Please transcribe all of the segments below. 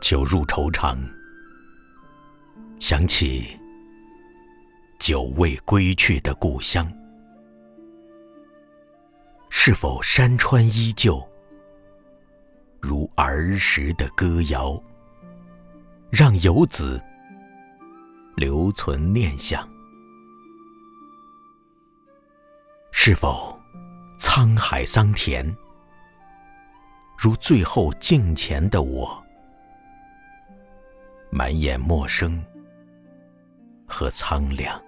酒入愁肠，想起久未归去的故乡，是否山川依旧，如儿时的歌谣，让游子留存念想？是否沧海桑田，如最后镜前的我？满眼陌生和苍凉，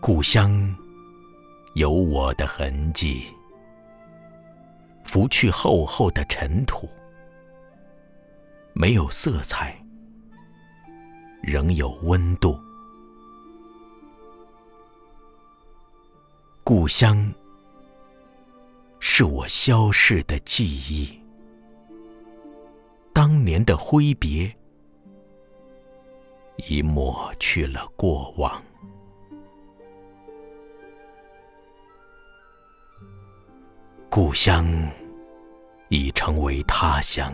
故乡有我的痕迹，拂去厚厚的尘土，没有色彩，仍有温度。故乡。是我消逝的记忆，当年的挥别，已抹去了过往。故乡已成为他乡，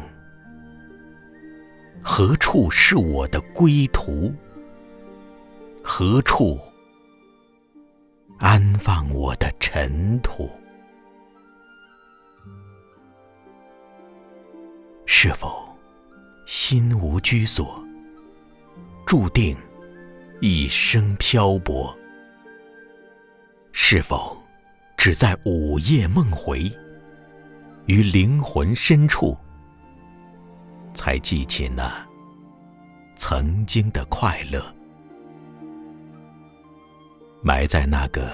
何处是我的归途？何处安放我的尘土？是否心无居所，注定一生漂泊？是否只在午夜梦回，于灵魂深处，才记起那曾经的快乐，埋在那个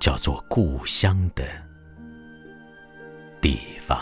叫做故乡的地方？